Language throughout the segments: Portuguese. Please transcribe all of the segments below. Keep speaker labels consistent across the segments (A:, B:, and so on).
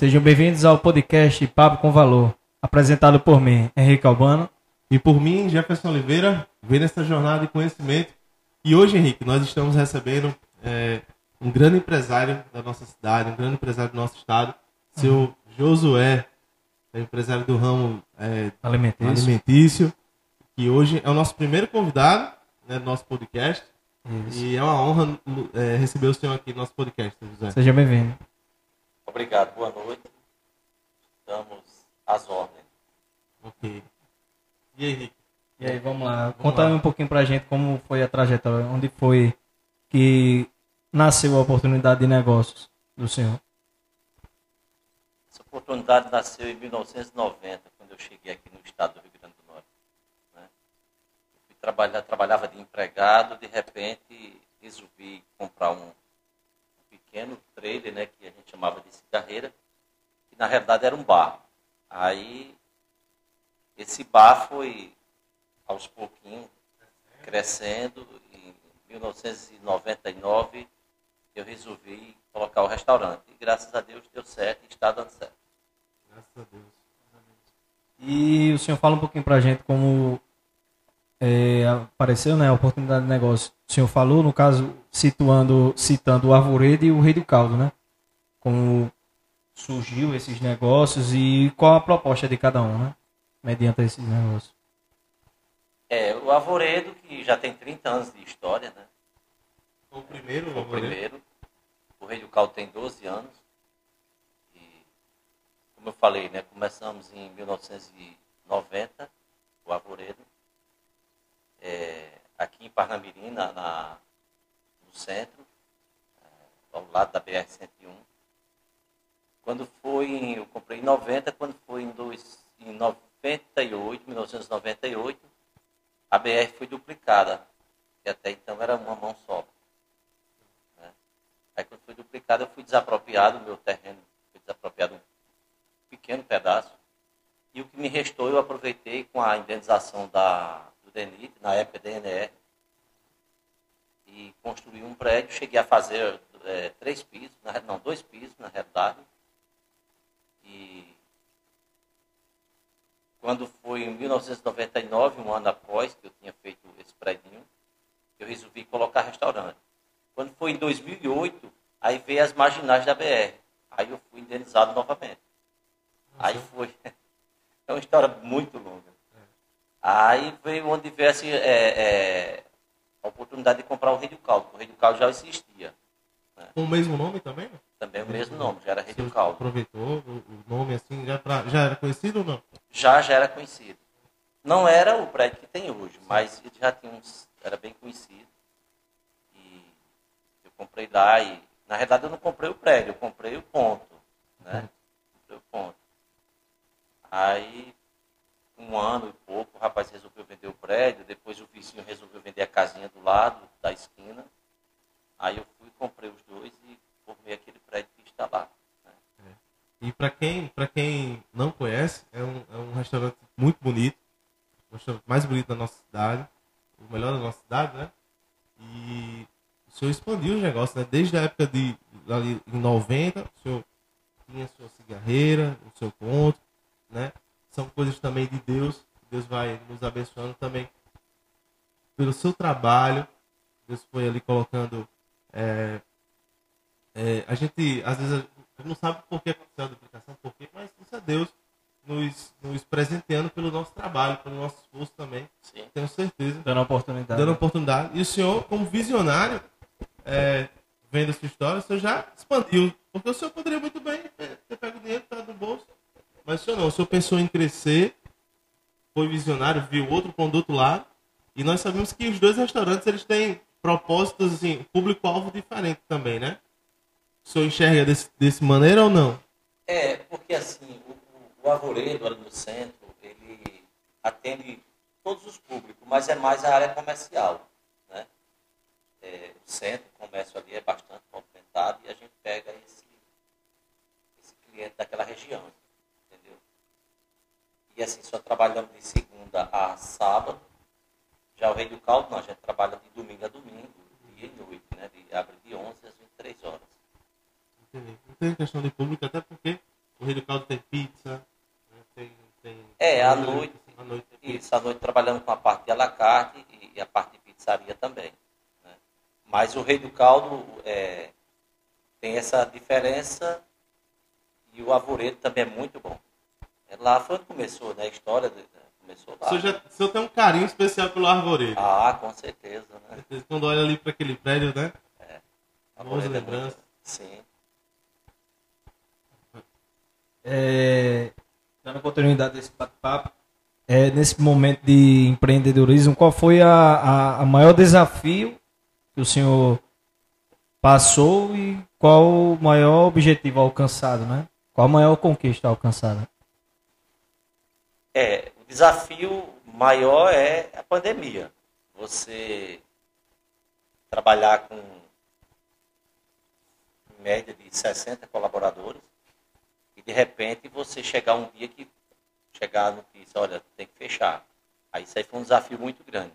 A: Sejam bem-vindos ao podcast Papo com Valor, apresentado por mim, Henrique Albano.
B: E por mim, Jefferson Oliveira, vendo essa jornada de conhecimento. E hoje, Henrique, nós estamos recebendo é, um grande empresário da nossa cidade, um grande empresário do nosso estado, seu uhum. Josué, é empresário do ramo é,
A: alimentício.
B: alimentício, que hoje é o nosso primeiro convidado né, do nosso podcast. Isso. E é uma honra é, receber o senhor aqui no nosso podcast, José.
A: Seja bem-vindo.
C: Obrigado, boa noite. Estamos às ordens.
B: Ok. E aí, Henrique?
A: E aí, vamos lá. Vamos Conta lá. um pouquinho pra gente como foi a trajetória, onde foi que nasceu a oportunidade de negócios do senhor.
C: Essa oportunidade nasceu em 1990, quando eu cheguei aqui no estado do Rio Grande do Norte. Né? Eu trabalhar, trabalhava de empregado, de repente resolvi comprar um pequeno trailer, né, que a gente chamava de cigarreira, que na realidade era um bar. Aí esse bar foi aos pouquinhos crescendo. Em 1999 eu resolvi colocar o restaurante. E graças a Deus deu certo e está dando certo.
B: Graças a Deus.
A: E o senhor fala um pouquinho para a gente como é, apareceu né, a oportunidade de negócio. O senhor falou, no caso, situando, citando o Arvoredo e o Rei do Caldo, né? Como surgiu esses negócios e qual a proposta de cada um, né? Mediante esses negócios.
C: É, o Arvoredo, que já tem 30 anos de história, né?
B: O primeiro,
C: o primeiro. O Rei do Caldo tem 12 anos. E, como eu falei, né, começamos em 1990, o Arvoredo. É, aqui em Parnamirim, na, na, no centro, é, ao lado da BR-101. Quando foi, eu comprei em 90, quando foi em, dois, em 98, 1998, a BR foi duplicada, que até então era uma mão só. Né? Aí quando foi duplicada, eu fui desapropriado, meu terreno foi desapropriado um pequeno pedaço, e o que me restou eu aproveitei com a indenização da, do DENIT, na época DNR, e construí um prédio, cheguei a fazer é, três pisos, não, dois pisos na realidade, e quando foi em 1999, um ano após que eu tinha feito esse prédio, eu resolvi colocar restaurante. Quando foi em 2008, aí veio as marginais da BR. Aí eu fui indenizado novamente. Aí foi. É uma história muito longa. Aí veio onde assim, é, é, a oportunidade de comprar o Rei do Caldo. O Rei do Caldo já existia.
B: Né? Com o mesmo nome também?
C: Também o mesmo nome, já era Rei do Caldo.
B: Aproveitou o nome assim, já, pra, já era conhecido ou não?
C: já já era conhecido. Não era o prédio que tem hoje, mas ele já tinha uns, era bem conhecido. E eu comprei lá e, na verdade, eu não comprei o prédio, eu comprei o ponto, né? Comprei o ponto. Aí, um ano e pouco, o rapaz resolveu vender o prédio, depois o vizinho resolveu vender a casinha do lado, da esquina. Aí eu fui, comprei os dois e formei aquele prédio que está lá.
B: E para quem, quem não conhece, é um, é um restaurante muito bonito, o restaurante mais bonito da nossa cidade, o melhor da nossa cidade, né? E o senhor expandiu os negócios, né? Desde a época de ali em 90, o senhor tinha sua cigarreira, o seu ponto, né? São coisas também de Deus, Deus vai nos abençoando também pelo seu trabalho. Deus foi ali colocando. É, é, a gente, às vezes, não sabe por que aconteceu a duplicação, por quê, mas isso é Deus nos, nos presenteando pelo nosso trabalho, pelo nosso esforço também.
C: Sim.
B: Tenho certeza.
A: Dando oportunidade.
B: Dando oportunidade. E o senhor, como visionário, é, vendo essa história, o senhor já expandiu. Porque o senhor poderia muito bem ter pego o dinheiro, tá no bolso. Mas senhor não. O senhor pensou em crescer, foi visionário, viu outro para do outro lado. E nós sabemos que os dois restaurantes eles têm propósitos, assim, público-alvo diferente também, né? O senhor enxerga desse, desse maneira ou não?
C: É, porque assim, o, o Arvoredo, ali no centro, ele atende todos os públicos, mas é mais a área comercial. Né? É, o centro, o comércio ali é bastante movimentado e a gente pega esse, esse cliente daquela região. E assim, só trabalhamos de segunda a sábado. Já o Rei do Caldo, não, a gente trabalha de domingo a domingo, dia e noite, né? De, abre de 11 às 23 horas.
B: Não tem questão de público, até porque Rei do Caldo tem pizza. né? Tem, tem,
C: É, à noite.
B: À noite.
C: Isso, à noite trabalhando com a parte de alacarte e, e a parte de pizzaria também. né? Mas o Rei do Caldo é, tem essa diferença e o Arvoredo também é muito bom. É, lá foi onde começou, né? A história de- né? começou lá.
B: O senhor, já, o senhor tem um carinho especial pelo Arvoredo.
C: Ah, com certeza, né?
B: Quando olha ali para aquele prédio, né? Boas
C: Arvoredo é muito-
B: lembranças.
C: Sim.
A: É, dando continuidade desse bate-papo, é, nesse momento de empreendedorismo, qual foi a, a, a maior desafio que o senhor passou e qual o maior objetivo alcançado, né? Qual a maior conquista alcançada?
C: É, o desafio maior é a pandemia. Você trabalhar com em média de 60 colaboradores e de repente você chegar um dia que chegar a notícia, olha, tem que fechar. Aí isso aí foi um desafio muito grande.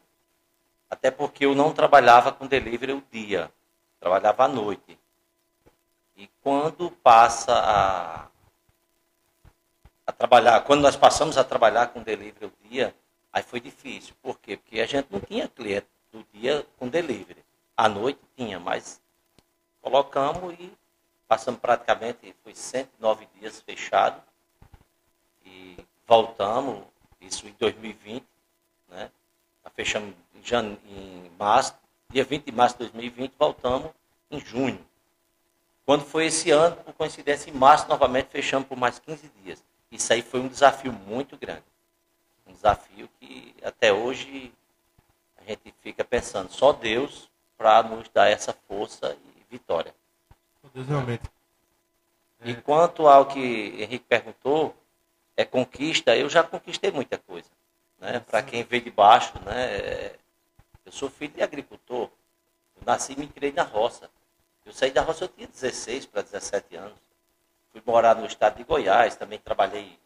C: Até porque eu não trabalhava com delivery o dia, trabalhava à noite. E quando passa a, a trabalhar, quando nós passamos a trabalhar com delivery o dia, aí foi difícil. Por quê? Porque a gente não tinha cliente do dia com delivery. À noite tinha, mas colocamos e passamos praticamente, foi 109 dias fechado. E voltamos, isso em 2020, né? Fechamos em, em março, dia 20 de março de 2020, voltamos em junho. Quando foi esse ano, por coincidência, em março, novamente fechamos por mais 15 dias. Isso aí foi um desafio muito grande. Um desafio que até hoje a gente fica pensando, só Deus para nos dar essa força e vitória.
B: Deus, realmente.
C: E quanto ao que Henrique perguntou, é conquista, eu já conquistei muita coisa. Né? Para quem veio de baixo, né? eu sou filho de agricultor. Eu nasci e me criei na roça. Eu saí da roça, eu tinha 16 para 17 anos. Fui morar no estado de Goiás, também trabalhei.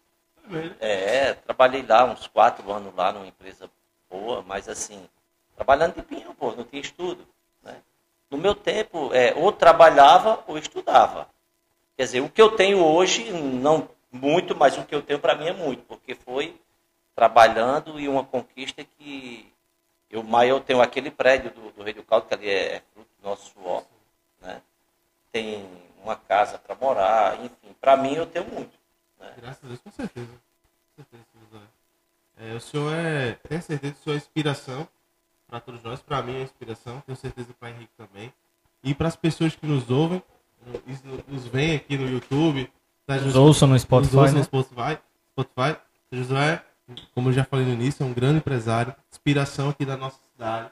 C: É, trabalhei lá uns quatro anos lá numa empresa boa, mas assim, trabalhando de pinhão, pô, não tinha estudo. Né? No meu tempo, é, ou trabalhava ou estudava. Quer dizer, o que eu tenho hoje, não muito, mas o que eu tenho para mim é muito, porque foi trabalhando e uma conquista que eu eu tenho aquele prédio do, do Rei do Caldo, que ali é, é fruto do nosso suor, né? Tem uma casa para morar, enfim, para mim eu tenho muito. Né?
B: Graças a Deus, com certeza. Com certeza, José. É, o senhor é, tenho certeza que o senhor é inspiração para todos nós, para mim é inspiração, tenho certeza para Henrique também. E para as pessoas que nos ouvem, nos, veem aqui no YouTube, tá,
A: Nos ouçam no Spotify,
B: nos ouçam
A: né?
B: no Spotify, Spotify. Josué, como eu já falei no início, é um grande empresário, inspiração aqui da nossa cidade,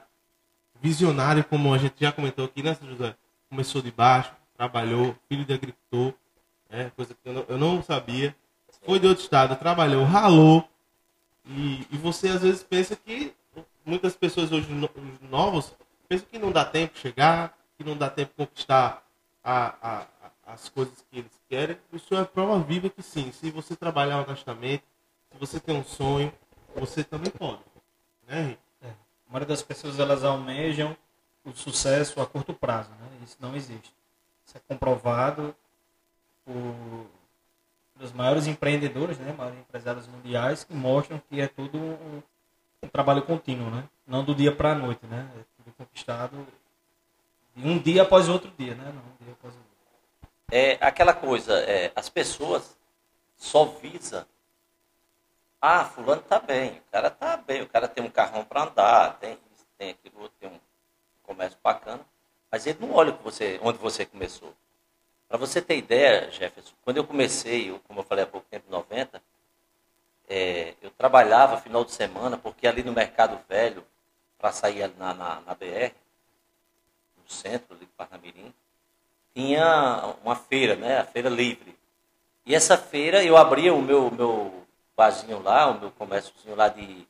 B: visionário, como a gente já comentou aqui, né, José? Começou de baixo, trabalhou, filho de agricultor, é, coisa que eu não, eu não sabia. Foi de outro estado, trabalhou, ralou. E, e você às vezes pensa que muitas pessoas hoje no- os novos pensam que não dá tempo chegar, que não dá tempo conquistar a, a- a- as coisas que eles querem. O senhor é prova viva que sim, se você trabalhar honestamente, se você tem um sonho, você também pode. Né, Henrique?
A: A maioria das pessoas elas almejam o sucesso a curto prazo, né? Isso não existe. Isso é comprovado pelos maiores empreendedores, né? Maiores empresários mundiais que mostram que é tudo um, um trabalho contínuo, né? Não do dia para a noite, né? É tudo conquistado um dia após outro dia, né? Não um dia após outro.
C: É aquela coisa, é, as pessoas só visam. Ah, fulano tá bem, o cara tá bem, o cara tem um carrão para andar, tem tem aquilo, tem um comércio bacana, mas ele não olha você, onde você começou. Para você ter ideia, Jefferson, quando eu comecei, como eu falei há pouco tempo, em 90, é, eu trabalhava final de semana, porque ali no Mercado Velho, para sair na, na, na BR, no centro ali de Parnamirim, tinha uma feira, né? A feira livre. E essa feira eu abria o meu, meu barzinho lá, o meu comérciozinho lá de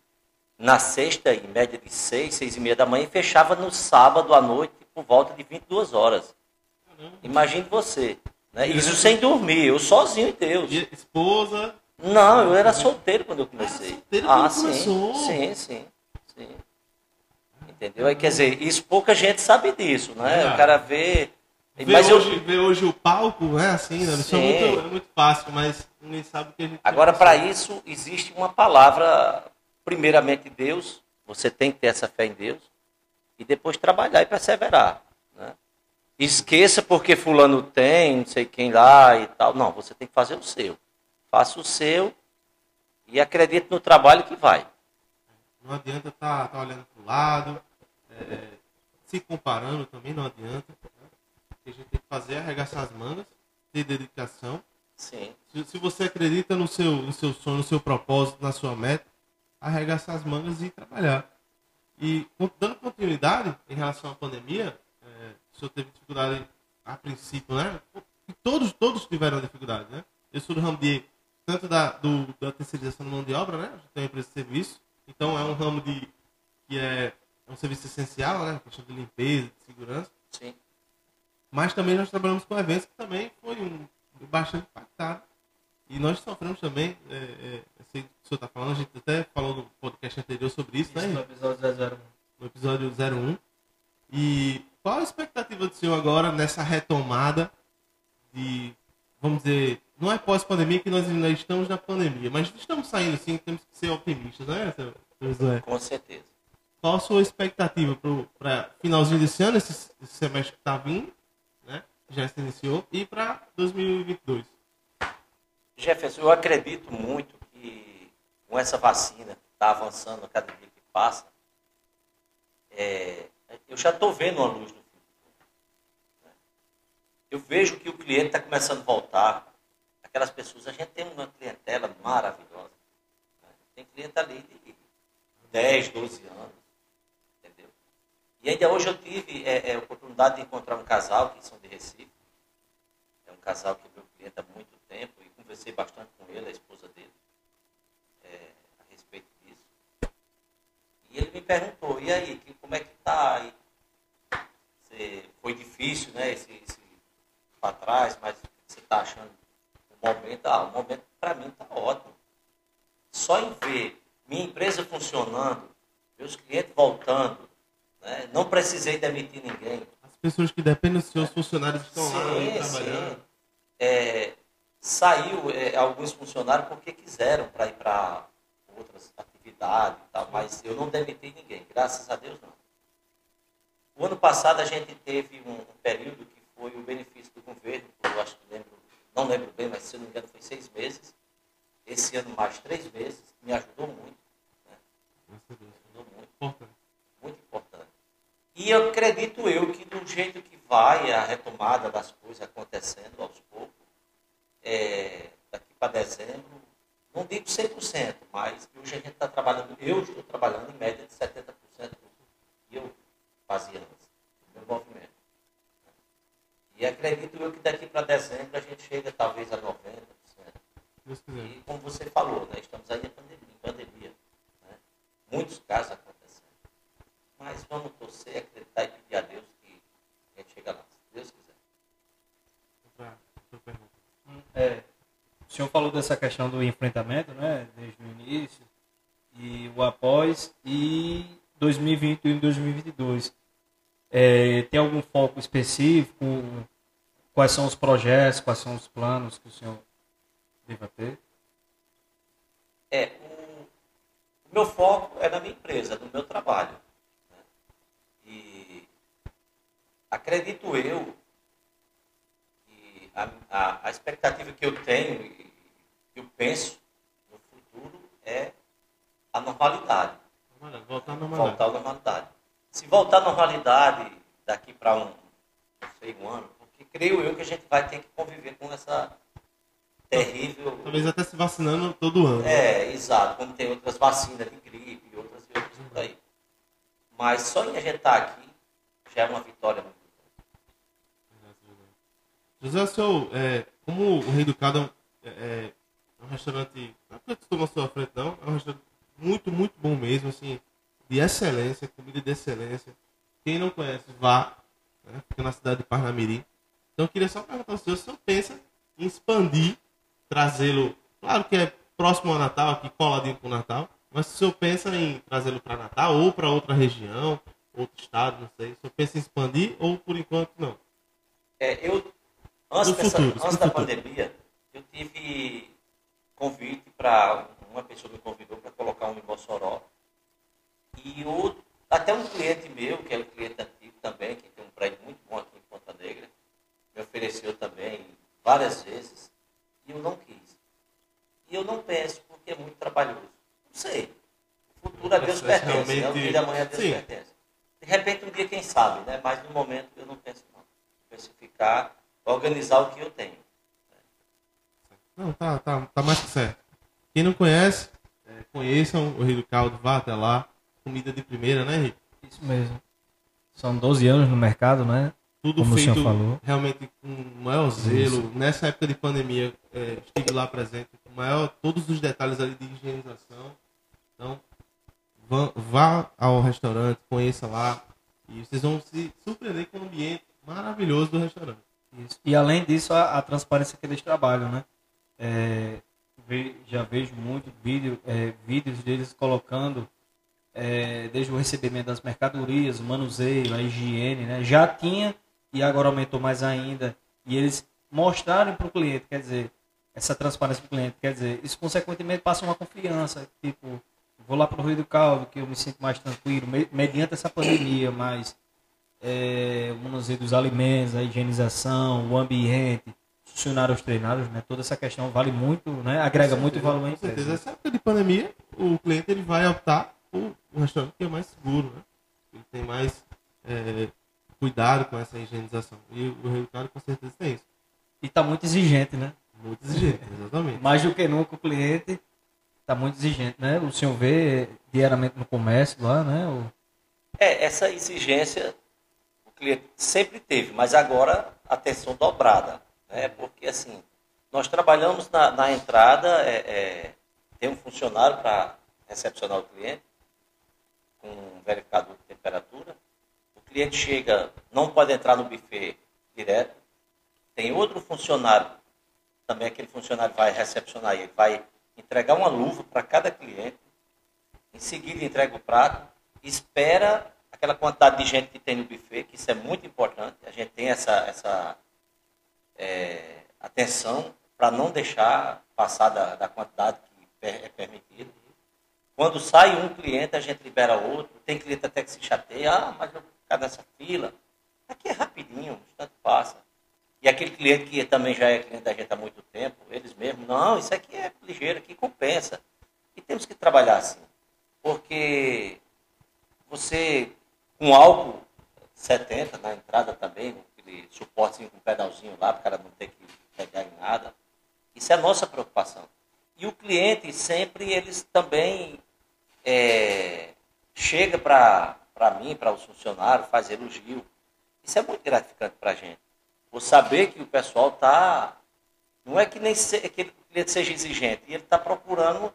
C: na sexta, em média de seis, seis e meia da manhã, e fechava no sábado à noite, por volta de 22 horas. Imagine você. Né? Isso sem dormir, eu sozinho em Deus.
B: E esposa,
C: Não, eu era solteiro quando eu comecei.
B: solteiro
C: ah,
B: quando
C: sim,
B: começou.
C: sim, sim, sim. Entendeu? Aí, quer dizer, isso pouca gente sabe disso, né?
B: É.
C: O cara vê,
B: Ver,
C: Mas eu-
B: hoje, ver hoje o palco, é assim, né? Isso é muito, é muito fácil, mas ninguém sabe o que a gente
C: Agora, para isso, existe uma palavra, primeiramente Deus, você tem que ter essa fé em Deus, e depois trabalhar e perseverar. Né? Esqueça porque fulano tem, não sei quem lá e tal. Não, você tem que fazer o seu. Faça o seu e acredite no trabalho que vai.
B: Não adianta estar tá, olhando para o lado, é, se comparando também, não adianta. né? O que a gente tem que fazer é arregaçar as mangas, ter dedicação.
C: Sim.
B: Se, se você acredita no seu, no seu sonho, no seu propósito, na sua meta, arregaçar as mangas e trabalhar. E dando continuidade em relação à pandemia, é, o senhor teve dificuldade a princípio, né? E todos, todos tiveram dificuldade, né? Eu sou do ramo de, tanto da, do, da terceirização de mão de obra, né? A gente tem uma empresa de serviço, então é um ramo de, que é, é um serviço essencial, né? Questão de limpeza, de segurança.
C: Sim.
B: Mas também nós trabalhamos com eventos que também foi um, bastante impactado. E nós sofremos também, é, é, eu sei que o senhor está falando, a gente até falou no podcast anterior sobre isso,
A: Isso
B: né?
A: no episódio 001.
B: no episódio 01. E qual a expectativa do senhor agora nessa retomada de, vamos dizer, não é pós-pandemia que nós ainda estamos na pandemia, mas estamos saindo sim, temos que ser otimistas, né, seu Josué?
C: Com certeza.
B: Qual a sua expectativa para finalzinho desse ano, esse, esse semestre que está vindo, né, já se iniciou, e para 2022?
C: Jefferson, eu acredito muito que com essa vacina que está avançando a cada dia que passa, é, eu já estou vendo uma luz no fim. Eu vejo que o cliente está começando a voltar. Aquelas pessoas, a gente tem uma clientela maravilhosa. Tem cliente ali de 10, 12 anos. Entendeu? E ainda hoje eu tive é, é, a oportunidade de encontrar um casal que são de Recife. É um casal que meu cliente há muito tempo conversei bastante com ele, a esposa dele, é, a respeito disso. E ele me perguntou, e aí, que, como é que tá? E, você- foi difícil, né, esse, esse para trás, mas você está achando o momento, ah, o momento para mim está ótimo. Só em ver minha empresa funcionando, meus clientes voltando, né, não precisei demitir ninguém,
B: As pessoas que dependem dos seus funcionários estão lá
C: Sim,
B: aí, trabalhando.
C: sim. É, saiu é, alguns funcionários porque quiseram para ir para outras atividades e tal, mas eu não demiti ninguém, graças a Deus não. O ano passado a gente teve um, um período que foi o benefício do governo, eu acho que lembro, não lembro bem, mas se eu não me engano foi seis meses. Esse ano mais três meses, me ajudou muito,
B: Deus.
C: ajudou muito
B: Importante.
C: muito importante. E eu acredito eu que do jeito que vai a retomada das coisas acontecendo aos é, daqui para dezembro, não digo 100%, mas hoje a gente está trabalhando, eu estou trabalhando em média de 70% do que eu fazia antes, do meu movimento. E acredito eu que daqui para dezembro a gente chega talvez a 90%.
B: Se Deus quiser.
C: E como você falou, né, estamos aí em pandemia, em pandemia né? muitos casos acontecendo. Mas vamos torcer, acreditar e pedir a Deus que a gente chega lá, se Deus quiser.
B: Pra- pra pergunta.
A: É, o senhor falou dessa questão do enfrentamento, né, desde o início, e o após, e 2021 e 2022. É, tem algum foco específico? Quais são os projetos, quais são os planos que o senhor deva ter?
C: É, o, meu foco é na minha empresa, no meu trabalho. né? E acredito eu a, a, a expectativa que eu tenho e que eu penso no futuro é a normalidade.
B: Voltar à normalidade.
C: voltar à normalidade. Se voltar à normalidade daqui para um, não sei, um ano, porque creio eu que a gente vai ter que conviver com essa terrível.
B: Talvez até se vacinando todo ano. né?
C: É, exato, como tem outras vacinas de gripe e outras e outras por aí. Mas só em a gente estar aqui já é uma vitória muito.
B: José, senhor, é, como o Rei do Cado é, é um restaurante, não é porque na sua frente não, é um restaurante muito, muito bom mesmo, assim, de excelência, comida de excelência. Quem não conhece, vá, né, fica na cidade de Parnamirim. Então eu queria só perguntar ao senhor se o senhor pensa em expandir, trazê-lo, claro que é próximo ao Natal, aqui coladinho com o Natal, mas se o senhor pensa em trazê-lo para Natal ou para outra região, outro estado, não sei, se o senhor pensa em expandir ou por enquanto não?
C: É, eu, antes, dessa-
B: futuro,
C: antes da
B: futuro.
C: pandemia, eu tive convite para. Uma pessoa me convidou para colocar um em Mossoró. E o, até um cliente meu, que é um cliente antigo também, que tem um prédio muito bom aqui em Ponta Negra, me ofereceu também várias vezes. E eu não quis. E eu não penso, porque é muito trabalhoso. Não sei. O futuro a Deus pertence, né? o
B: realmente-
C: dia da manhã a Deus
B: Sim.
C: pertence. De repente, um dia, quem sabe, né? Mas no momento eu não penso não. Penso em ficar, organizar o que eu tenho.
B: Não, tá, tá, tá mais que certo. Quem não conhece, é, conheçam o Rio do Caldo, vá até lá. Comida de primeira, né, Henrique?
A: Isso mesmo. São 12 anos no mercado, né?
B: Tudo
A: Como o
B: feito
A: senhor falou.
B: realmente com o maior zelo. Nessa época de pandemia, é, estive lá presente com maior, todos os detalhes ali de higienização. Então, vá, vá ao restaurante, conheça lá. E vocês vão se surpreender com o ambiente maravilhoso do restaurante.
A: Isso. E além disso, a, a transparência que eles trabalham, né? É, ve- já vejo muito vídeo, é, vídeos deles colocando é, desde o recebimento das mercadorias, o manuseio, a higiene, né? Já tinha e agora aumentou mais ainda. E eles mostrarem para o cliente, quer dizer, essa transparência para o cliente, quer dizer, isso consequentemente passa uma confiança, tipo, vou lá para o Rio do Caldo, que eu me sinto mais tranquilo, me- mediante essa pandemia, mas é, o manuseio dos alimentos, a higienização, o ambiente, funcionários treinados, né? Toda essa questão vale muito, né? Agrega muito valor
B: Com certeza.
A: empresa.
B: Essa época de pandemia, o cliente ele vai optar por um restaurante que é mais seguro, né? Ele tem mais é, cuidado com essa higienização. E o Rio do Caldo com certeza tem isso.
A: E está muito exigente, né?
B: Muito exigente, exatamente.
A: Mais do que nunca o cliente está muito exigente, né? O senhor vê diariamente no comércio lá, né? O-
C: É, essa exigência sempre teve, mas agora atenção dobrada. Né? Porque assim, nós trabalhamos na, na entrada, é, é, tem um funcionário para recepcionar o cliente, com um verificador de temperatura. O cliente chega, não pode entrar no buffet direto. Tem outro funcionário, também aquele funcionário vai recepcionar ele, vai entregar uma luva para cada cliente em seguida entrega o prato, espera aquela quantidade de gente que tem no buffet, que isso é muito importante, a gente tem essa, essa é, atenção para não deixar passar da, da quantidade que é permitida. Quando sai um cliente, a gente libera outro, tem cliente até que se chateia, ah, mas eu vou ficar nessa fila. Aqui é rapidinho, um instante passa. E aquele cliente que também já é cliente da gente há muito tempo, eles mesmos, não, isso aqui é ligeiro, aqui compensa. E temos que trabalhar assim. Porque você, com álcool 70 na entrada também, aquele suportezinho com um pedalzinho lá, para o cara não ter que pegar em nada, isso é a nossa preocupação. E o cliente sempre, eles também é, chega para mim, para os funcionários, faz elogio. Isso é muito gratificante para a gente. Por saber que o pessoal está. Não é que nem se, que o cliente seja exigente, ele está procurando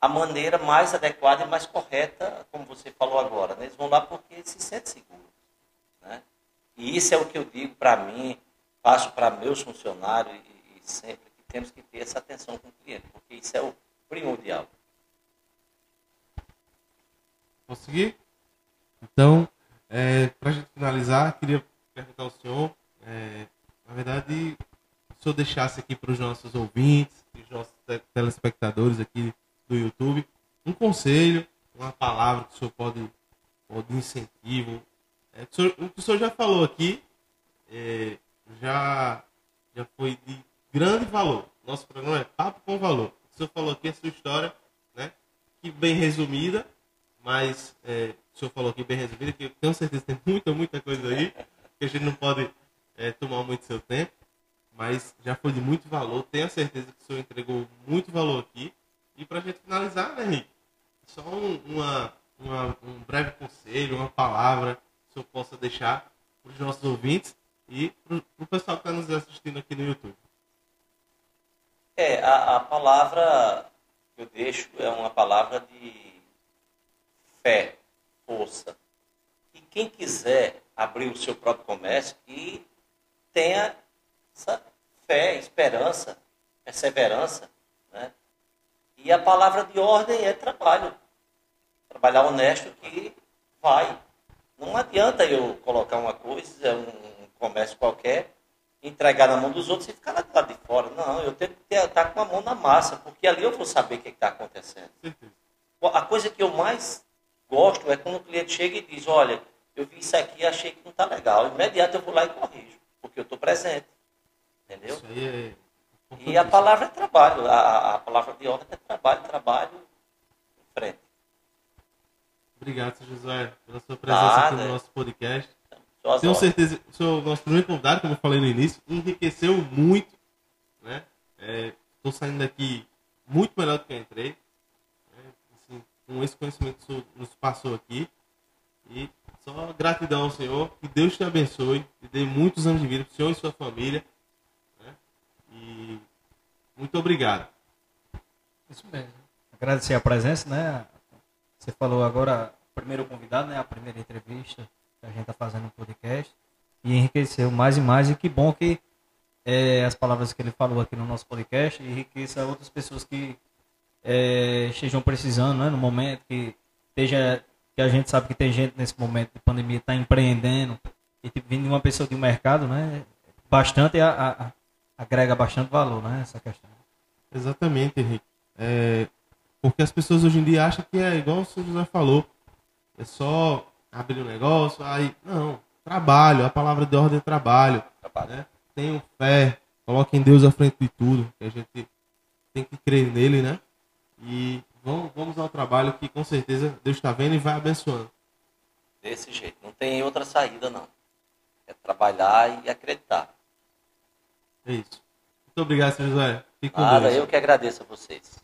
C: a maneira mais adequada e mais correta, como você falou agora. Né? Eles vão lá porque se sentem seguros. Né? E isso é o que eu digo para mim, passo para meus funcionários e, e sempre que temos que ter essa atenção com o cliente, porque isso é o primordial.
B: Conseguir? Então, é, para a gente finalizar, queria perguntar ao senhor, é, na verdade, se o senhor deixasse aqui para os nossos ouvintes, os nossos te- telespectadores aqui do YouTube, um conselho, uma palavra que o senhor pode, pode de incentivo. É, o, senhor, o que o senhor já falou aqui é, já, já foi de grande valor. Nosso programa é Papo com Valor. O senhor falou aqui a sua história, né? Que bem resumida, mas é, o senhor falou aqui bem resumida, que eu tenho certeza que tem muita, muita coisa aí, que a gente não pode é, tomar muito seu tempo, mas já foi de muito valor. Tenho certeza que o senhor entregou muito valor aqui. E para a gente finalizar, né, Henrique? Só um, uma, uma- um breve conselho, uma palavra que senhor possa deixar para os nossos ouvintes e para o pessoal que está nos assistindo aqui no YouTube.
C: É, a, a palavra que eu deixo é uma palavra de fé, força. E quem quiser abrir o seu próprio comércio, que tenha essa fé, esperança, perseverança. E a palavra de ordem é trabalho. Trabalhar honesto que vai. Não adianta eu colocar uma coisa, um comércio qualquer, entregar na mão dos outros e ficar lá do lado de fora. Não, eu tenho que estar com a mão na massa, porque ali eu vou saber o que está acontecendo. A coisa que eu mais gosto é quando o cliente chega e diz, olha, eu vi isso aqui e achei que não está legal. Imediato eu vou lá e corrijo, porque eu estou presente. Entendeu?
B: Isso aí é.
C: E a palavra é trabalho, a, a palavra de ordem é trabalho, trabalho em frente.
B: Obrigado, seu Josué, pela sua presença aqui
C: Nada.
B: no nosso podcast.
C: As
B: Tenho certeza que o seu nosso primeiro convidado, como eu falei no início, enriqueceu muito. Né? Estou saindo daqui muito melhor do que eu entrei. né? Assim, com esse conhecimento que o senhor nos passou aqui. E só gratidão ao Senhor. Que Deus te abençoe. E dê muitos anos de vida para o Senhor e sua família. Muito obrigado.
A: Isso mesmo. Agradecer a presença, né? Você falou agora, o primeiro convidado, né? A primeira entrevista que a gente está fazendo no podcast. E enriqueceu mais e mais. E que bom que eh, as palavras que ele falou aqui no nosso podcast enriqueça outras pessoas que eh, estejam precisando, né? No momento que esteja que a gente sabe que tem gente nesse momento de pandemia está empreendendo e vindo de uma pessoa de um mercado, né? Bastante a- a- agrega bastante valor, né? Essa questão.
B: Exatamente, Henrique. É, porque as pessoas hoje em dia acham que é igual o senhor José falou. É só abrir um negócio, aí. Não, trabalho, a palavra de ordem é trabalho.
C: Trabalho.
B: Né? Tenham fé, coloquem Deus à frente de tudo. Que a gente tem que crer nele, né? E vamos, vamos ao trabalho que com certeza Deus está vendo e vai abençoando.
C: Desse jeito. Não tem outra saída, não. É trabalhar e acreditar.
B: É isso. Muito obrigado, senhor José. Fique com
C: Nada,
B: Deus.
C: eu que agradeço a vocês.